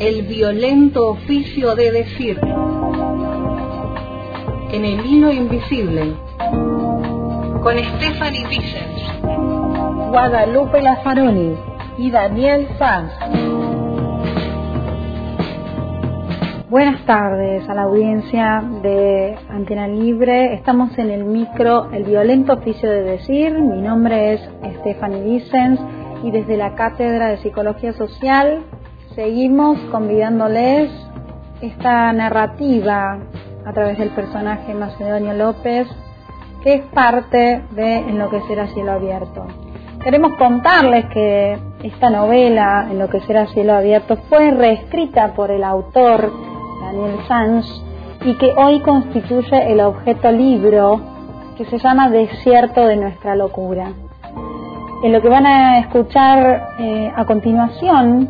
el violento oficio de decir. En el hilo invisible. Con Stephanie Vicens. Guadalupe Lafaroni y Daniel Sanz. Buenas tardes a la audiencia de Antena Libre. Estamos en el micro El violento oficio de decir. Mi nombre es Stephanie Vicens y desde la Cátedra de Psicología Social seguimos convidándoles esta narrativa a través del personaje Macedonio López que es parte de Enloquecer a cielo abierto. Queremos contarles que esta novela, Enloquecer a cielo abierto, fue reescrita por el autor Daniel Sanz y que hoy constituye el objeto libro que se llama Desierto de nuestra locura. En lo que van a escuchar eh, a continuación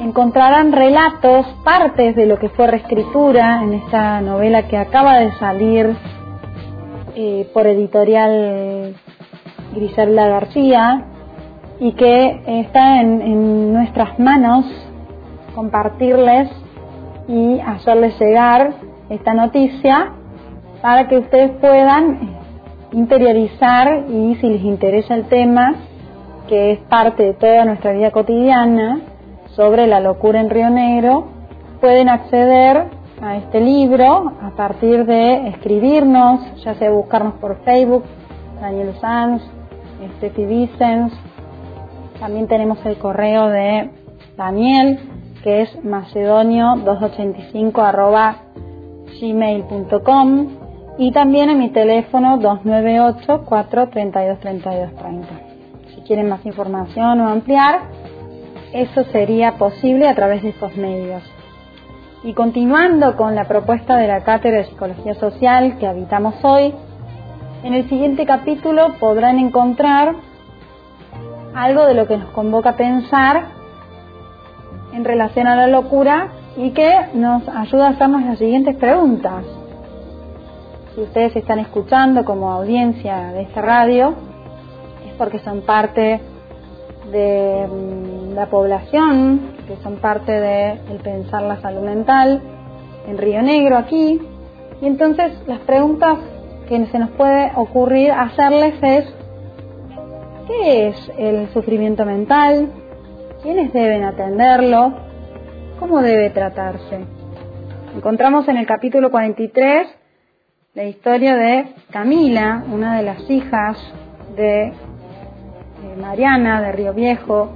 encontrarán relatos, partes de lo que fue reescritura en esta novela que acaba de salir eh, por editorial Griselda García y que está en, nuestras manos compartirles y hacerles llegar esta noticia para que ustedes puedan interiorizar y si les interesa el tema, que es parte de toda nuestra vida cotidiana, sobre la locura en Río Negro, pueden acceder a este libro a partir de escribirnos, ya sea buscarnos por Facebook, Daniel Sanz, Steffi Vicens, también tenemos el correo de Daniel, que es macedonio285 arroba gmail.com y también en mi teléfono 298 432 3230. Si quieren más información o ampliar, eso sería posible a través de estos medios. Y continuando con la propuesta de la Cátedra de Psicología Social que habitamos hoy, en el siguiente capítulo podrán encontrar algo de lo que nos convoca a pensar en relación a la locura y que nos ayuda a hacernos las siguientes preguntas. Si ustedes están escuchando como audiencia de esta radio, es porque son parte de mm, la población, que son parte de el pensar la salud mental en Río Negro aquí. Y entonces las preguntas que se nos puede ocurrir hacerles es, ¿qué es el sufrimiento mental? ¿Quiénes deben atenderlo? ¿Cómo debe tratarse? Encontramos en el capítulo 43 la historia de Camila, una de las hijas de Mariana de Río Viejo,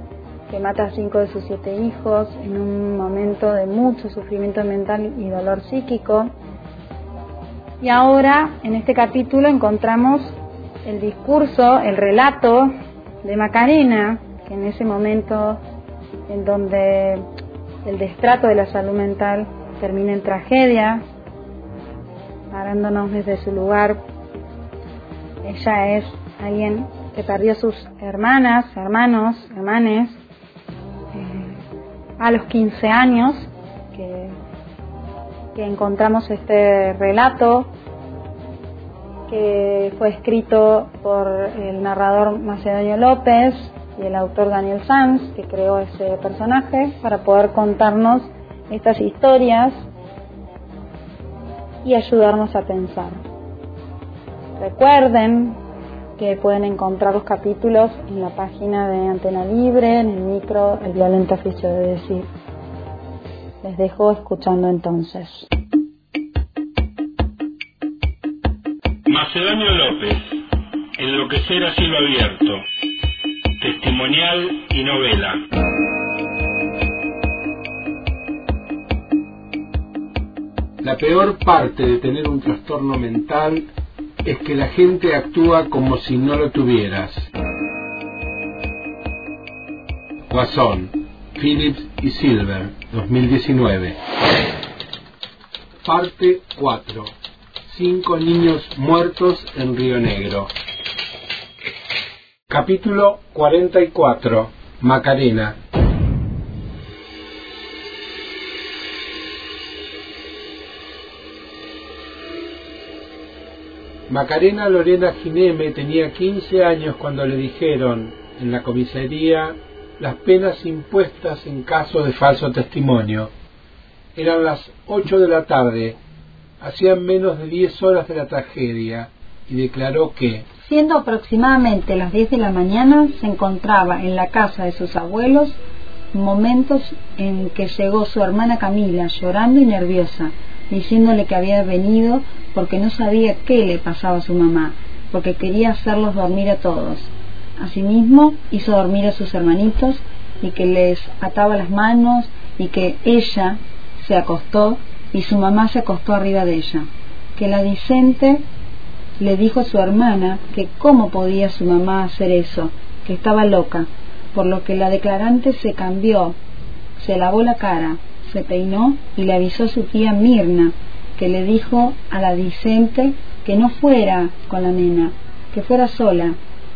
que mata a cinco de sus siete hijos en un momento de mucho sufrimiento mental y dolor psíquico. Y ahora, en este capítulo, encontramos el discurso, el relato de Macarena, que en ese momento en donde el destrato de la salud mental termina en tragedia, parándonos desde su lugar, ella es alguien que perdió a sus hermanas, hermanos, hermanes, eh, a los 15 años, que, que encontramos este relato que fue escrito por el narrador Macedonio López y el autor Daniel Sanz, que creó ese personaje para poder contarnos estas historias y ayudarnos a pensar. Recuerden que pueden encontrar los capítulos en la página de Antena Libre, en el micro El violento oficio de decir. Les dejo escuchando entonces. Macedonio López, Enloquecer a cielo abierto, testimonial y novela. La peor parte de tener un trastorno mental es que la gente actúa como si no lo tuvieras. Guasón, Phillips y Silver, 2019. Parte 4. Cinco niños muertos en Río Negro. Capítulo 44. Macarena. Macarena Lorena Gineme tenía 15 años cuando le dijeron en la comisaría las penas impuestas en caso de falso testimonio. Eran las ocho de la tarde, hacían menos de diez horas de la tragedia, y declaró que, siendo aproximadamente las diez de la mañana, se encontraba en la casa de sus abuelos momentos en que llegó su hermana Camila llorando y nerviosa, diciéndole que había venido porque no sabía qué le pasaba a su mamá, porque quería hacerlos dormir a todos. Asimismo, hizo dormir a sus hermanitos y que les ataba las manos y que ella se acostó y su mamá se acostó arriba de ella. Que la Dicente le dijo a su hermana que cómo podía su mamá hacer eso, que estaba loca, por lo que la declarante se cambió, se lavó la cara, se peinó y le avisó a su tía Mirna, que le dijo a la Dicente que no fuera con la nena, que fuera sola,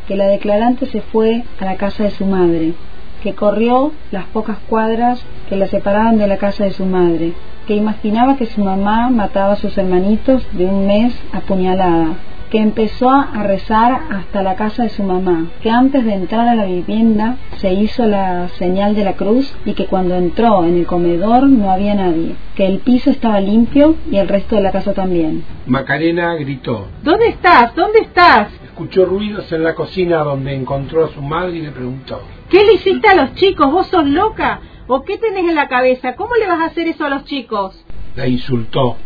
que la declarante se fue a la casa de su madre, que corrió las pocas cuadras que la separaban de la casa de su madre, que imaginaba que su mamá mataba a sus hermanitos de un mes apuñalada, que empezó a rezar hasta la casa de su mamá, que antes de entrar a la vivienda se hizo la señal de la cruz y que cuando entró en el comedor no había nadie, que el piso estaba limpio y el resto de la casa también. Macarena gritó. ¿Dónde estás? ¿Dónde estás? Escuchó ruidos en la cocina donde encontró a su madre y le preguntó. ¿Qué le hiciste a los chicos? ¿Vos sos loca? ¿O qué tenés en la cabeza? ¿Cómo le vas a hacer eso a los chicos? La insultó.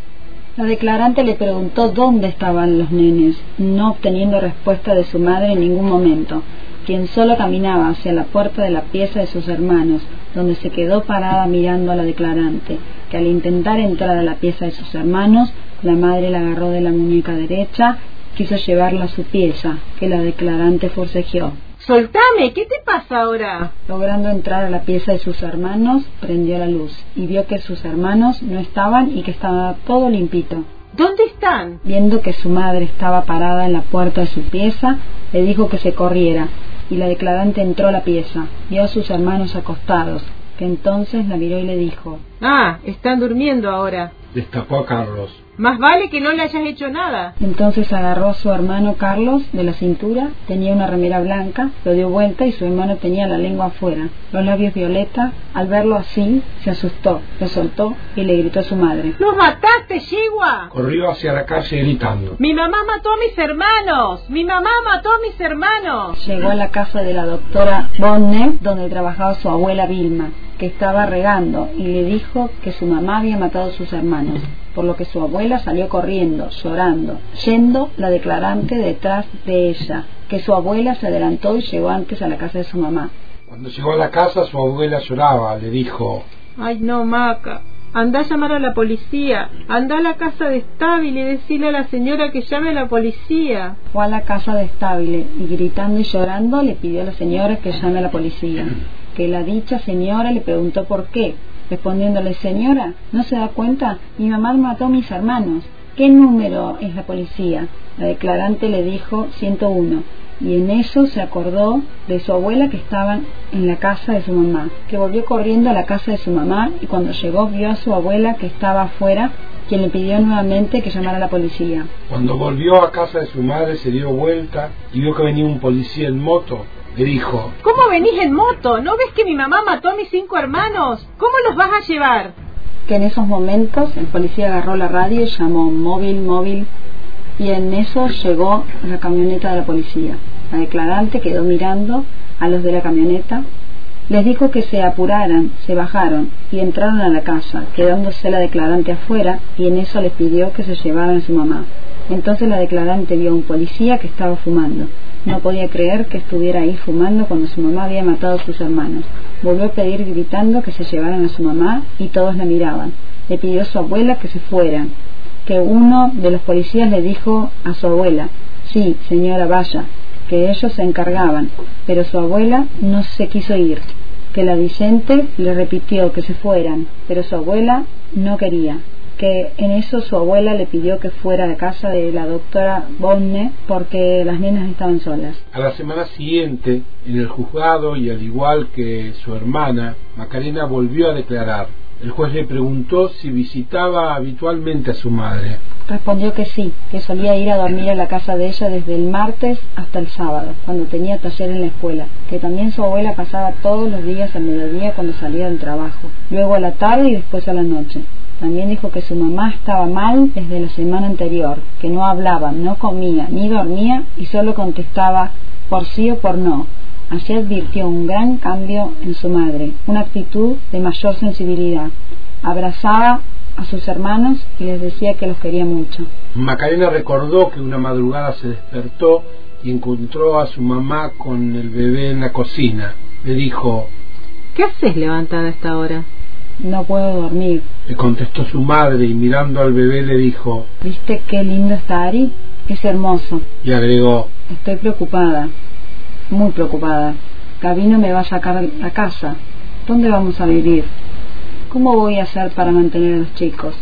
La declarante le preguntó dónde estaban los nenes, no obteniendo respuesta de su madre en ningún momento, quien solo caminaba hacia la puerta de la pieza de sus hermanos, donde se quedó parada mirando a la declarante, que al intentar entrar a la pieza de sus hermanos, la madre la agarró de la muñeca derecha, quiso llevarla a su pieza, que la declarante forcejeó. Soltame, ¿qué te pasa ahora? Logrando entrar a la pieza de sus hermanos, prendió la luz y vio que sus hermanos no estaban y que estaba todo limpito. ¿Dónde están? Viendo que su madre estaba parada en la puerta de su pieza, le dijo que se corriera y la declarante entró a la pieza. Vio a sus hermanos acostados, que entonces la miró y le dijo, Ah, están durmiendo ahora. Destapó a Carlos. Más vale que no le hayas hecho nada. Entonces agarró a su hermano Carlos de la cintura, tenía una remera blanca, lo dio vuelta y su hermano tenía la lengua afuera, los labios violeta. Al verlo así, se asustó, lo soltó y le gritó a su madre. ¡Los mataste, Chihuahua! Corrió hacia la calle gritando. ¡Mi mamá mató a mis hermanos! ¡Mi mamá mató a mis hermanos! Llegó a la casa de la doctora Bonner, donde trabajaba su abuela Vilma, que estaba regando, y le dijo que su mamá había matado a sus hermanos por lo que su abuela salió corriendo, llorando, yendo la declarante detrás de ella, que su abuela se adelantó y llegó antes a la casa de su mamá. Cuando llegó a la casa su abuela lloraba, le dijo, Ay no, Maca, anda a llamar a la policía, anda a la casa de Estable y decirle a la señora que llame a la policía. Fue a la casa de Estable y gritando y llorando le pidió a la señora que llame a la policía, que la dicha señora le preguntó por qué, respondiéndole, señora, ¿no se da cuenta? Mi mamá mató a mis hermanos. ¿Qué número es la policía? La declarante le dijo 101 y en eso se acordó de su abuela que estaba en la casa de su mamá, que volvió corriendo a la casa de su mamá y cuando llegó vio a su abuela que estaba afuera, quien le pidió nuevamente que llamara a la policía. Cuando volvió a casa de su madre se dio vuelta y vio que venía un policía en moto le dijo, ¿Cómo venís en moto? ¿No ves que mi mamá mató a mis cinco hermanos? ¿Cómo los vas a llevar? Que en esos momentos el policía agarró la radio y llamó móvil, móvil, y en eso llegó la camioneta de la policía. La declarante quedó mirando a los de la camioneta, les dijo que se apuraran, se bajaron y entraron a la casa, quedándose la declarante afuera y en eso les pidió que se llevaran a su mamá. Entonces la declarante vio a un policía que estaba fumando. No podía creer que estuviera ahí fumando cuando su mamá había matado a sus hermanos. Volvió a pedir gritando que se llevaran a su mamá y todos la miraban. Le pidió a su abuela que se fueran. Que uno de los policías le dijo a su abuela, sí, señora, vaya, que ellos se encargaban, pero su abuela no se quiso ir. Que la Vicente le repitió que se fueran, pero su abuela no quería que en eso su abuela le pidió que fuera a la casa de la doctora Bonne porque las nenas estaban solas. A la semana siguiente, en el juzgado y al igual que su hermana, Macarena volvió a declarar. El juez le preguntó si visitaba habitualmente a su madre. respondió que sí, que solía ir a dormir a la casa de ella desde el martes hasta el sábado, cuando tenía taller en la escuela, que también su abuela pasaba todos los días al mediodía cuando salía del trabajo, luego a la tarde y después a la noche. También dijo que su mamá estaba mal desde la semana anterior, que no hablaba, no comía, ni dormía y solo contestaba por sí o por no. Así advirtió un gran cambio en su madre, una actitud de mayor sensibilidad. Abrazaba a sus hermanos y les decía que los quería mucho. Macarena recordó que una madrugada se despertó y encontró a su mamá con el bebé en la cocina. Le dijo, ¿Qué haces levantada a esta hora? No puedo dormir. Le contestó su madre y mirando al bebé le dijo, ¿Viste qué lindo está Ari? Es hermoso. Y agregó, Estoy preocupada, muy preocupada. Gabino me va a sacar a casa. ¿Dónde vamos a vivir? ¿Cómo voy a hacer para mantener a los chicos?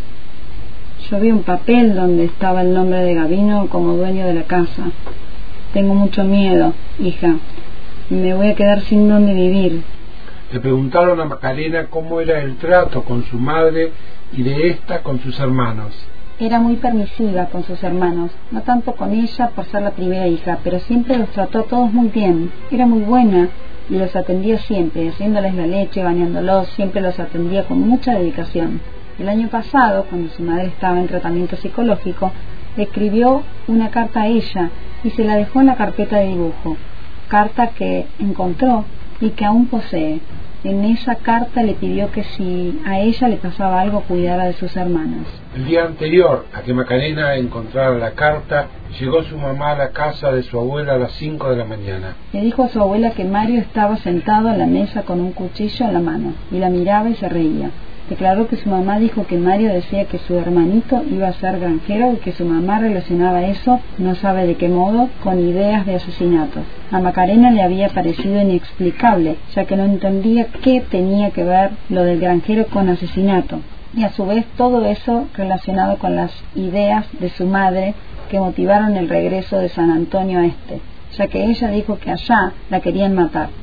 Yo vi un papel donde estaba el nombre de Gabino como dueño de la casa. Tengo mucho miedo, hija. Me voy a quedar sin dónde vivir. Le preguntaron a Macarena cómo era el trato con su madre y de ésta con sus hermanos. Era muy permisiva con sus hermanos, no tanto con ella por ser la primera hija, pero siempre los trató a todos muy bien. Era muy buena y los atendía siempre, haciéndoles la leche, bañándolos, siempre los atendía con mucha dedicación. El año pasado, cuando su madre estaba en tratamiento psicológico, escribió una carta a ella y se la dejó en la carpeta de dibujo, carta que encontró y que aún posee. En esa carta le pidió que si a ella le pasaba algo cuidara de sus hermanos. El día anterior a que Macarena encontrara la carta, llegó su mamá a la casa de su abuela a las 5 de la mañana. Le dijo a su abuela que Mario estaba sentado a la mesa con un cuchillo en la mano y la miraba y se reía. Declaró que su mamá dijo que Mario decía que su hermanito iba a ser granjero y que su mamá relacionaba eso, no sabe de qué modo, con ideas de asesinatos. A Macarena le había parecido inexplicable, ya que no entendía qué tenía que ver lo del granjero con asesinato. Y a su vez todo eso relacionado con las ideas de su madre que motivaron el regreso de San Antonio a este, ya que ella dijo que allá la querían matar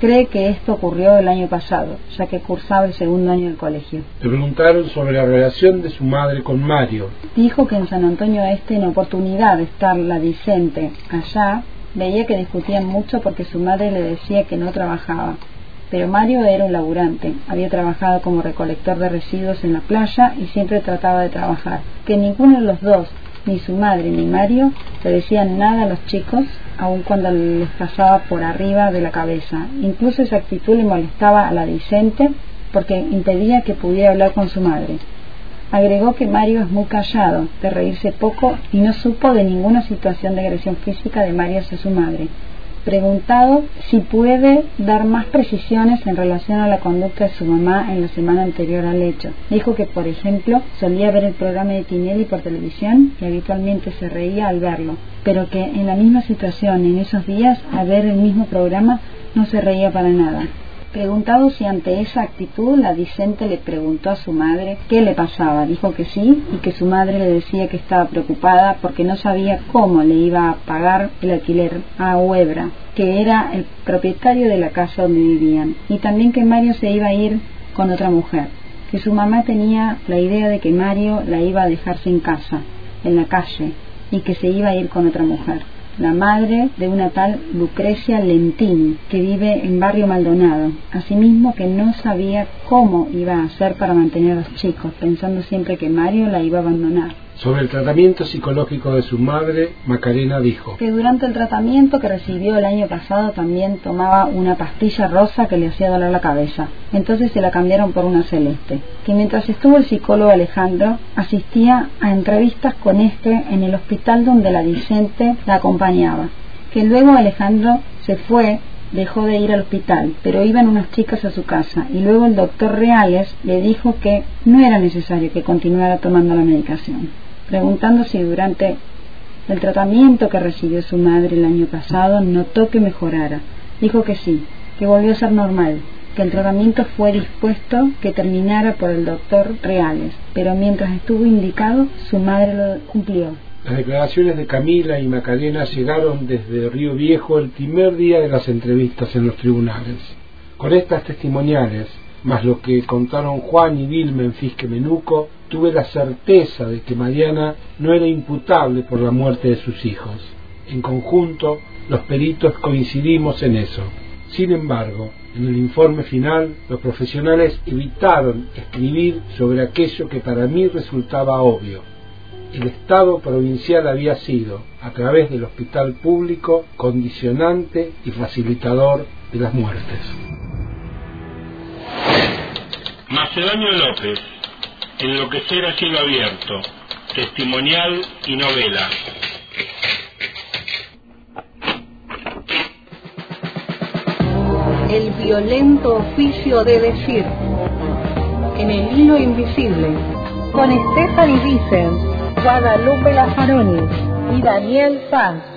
cree que esto ocurrió el año pasado, ya que cursaba el segundo año del colegio. Le preguntaron sobre la relación de su madre con Mario. Dijo que en San Antonio Este, en oportunidad de estar la Vicente allá, veía que discutían mucho porque su madre le decía que no trabajaba. Pero Mario era un laburante, había trabajado como recolector de residuos en la playa y siempre trataba de trabajar. Que ninguno de los dos, ni su madre ni Mario, le decían nada a los chicos aun cuando les pasaba por arriba de la cabeza. Incluso esa actitud le molestaba a la Vicente porque impedía que pudiera hablar con su madre. Agregó que Mario es muy callado, de reírse poco y no supo de ninguna situación de agresión física de Mario hacia su madre preguntado si puede dar más precisiones en relación a la conducta de su mamá en la semana anterior al hecho. Dijo que, por ejemplo, solía ver el programa de Tinelli por televisión y habitualmente se reía al verlo, pero que en la misma situación, en esos días, al ver el mismo programa, no se reía para nada. Preguntado si ante esa actitud, la Vicente le preguntó a su madre qué le pasaba. Dijo que sí y que su madre le decía que estaba preocupada porque no sabía cómo le iba a pagar el alquiler a Huebra, que era el propietario de la casa donde vivían, y también que Mario se iba a ir con otra mujer, que su mamá tenía la idea de que Mario la iba a dejar sin casa, en la calle, y que se iba a ir con otra mujer la madre de una tal Lucrecia Lentín, que vive en Barrio Maldonado. Asimismo que no sabía cómo iba a hacer para mantener a los chicos, pensando siempre que Mario la iba a abandonar. Sobre el tratamiento psicológico de su madre, Macarena dijo que durante el tratamiento que recibió el año pasado también tomaba una pastilla rosa que le hacía doler la cabeza. Entonces se la cambiaron por una celeste. Que mientras estuvo el psicólogo Alejandro, asistía a entrevistas con este en el hospital donde la Vicente la acompañaba. Que luego Alejandro se fue dejó de ir al hospital, pero iban unas chicas a su casa y luego el doctor Reales le dijo que no era necesario que continuara tomando la medicación preguntando si durante el tratamiento que recibió su madre el año pasado notó que mejorara. Dijo que sí, que volvió a ser normal, que el tratamiento fue dispuesto que terminara por el doctor Reales, pero mientras estuvo indicado, su madre lo cumplió. Las declaraciones de Camila y Macarena llegaron desde Río Viejo el primer día de las entrevistas en los tribunales. Con estas testimoniales, más lo que contaron Juan y Vilma en Menuco, tuve la certeza de que Mariana no era imputable por la muerte de sus hijos. En conjunto, los peritos coincidimos en eso. Sin embargo, en el informe final, los profesionales evitaron escribir sobre aquello que para mí resultaba obvio. El Estado provincial había sido, a través del hospital público, condicionante y facilitador de las muertes. Macedonio López, Enloquecer a cielo abierto, testimonial y novela. El violento oficio de decir. En el hilo invisible. Con Stephanie Vicens, Guadalupe Lazaroni y Daniel Sanz.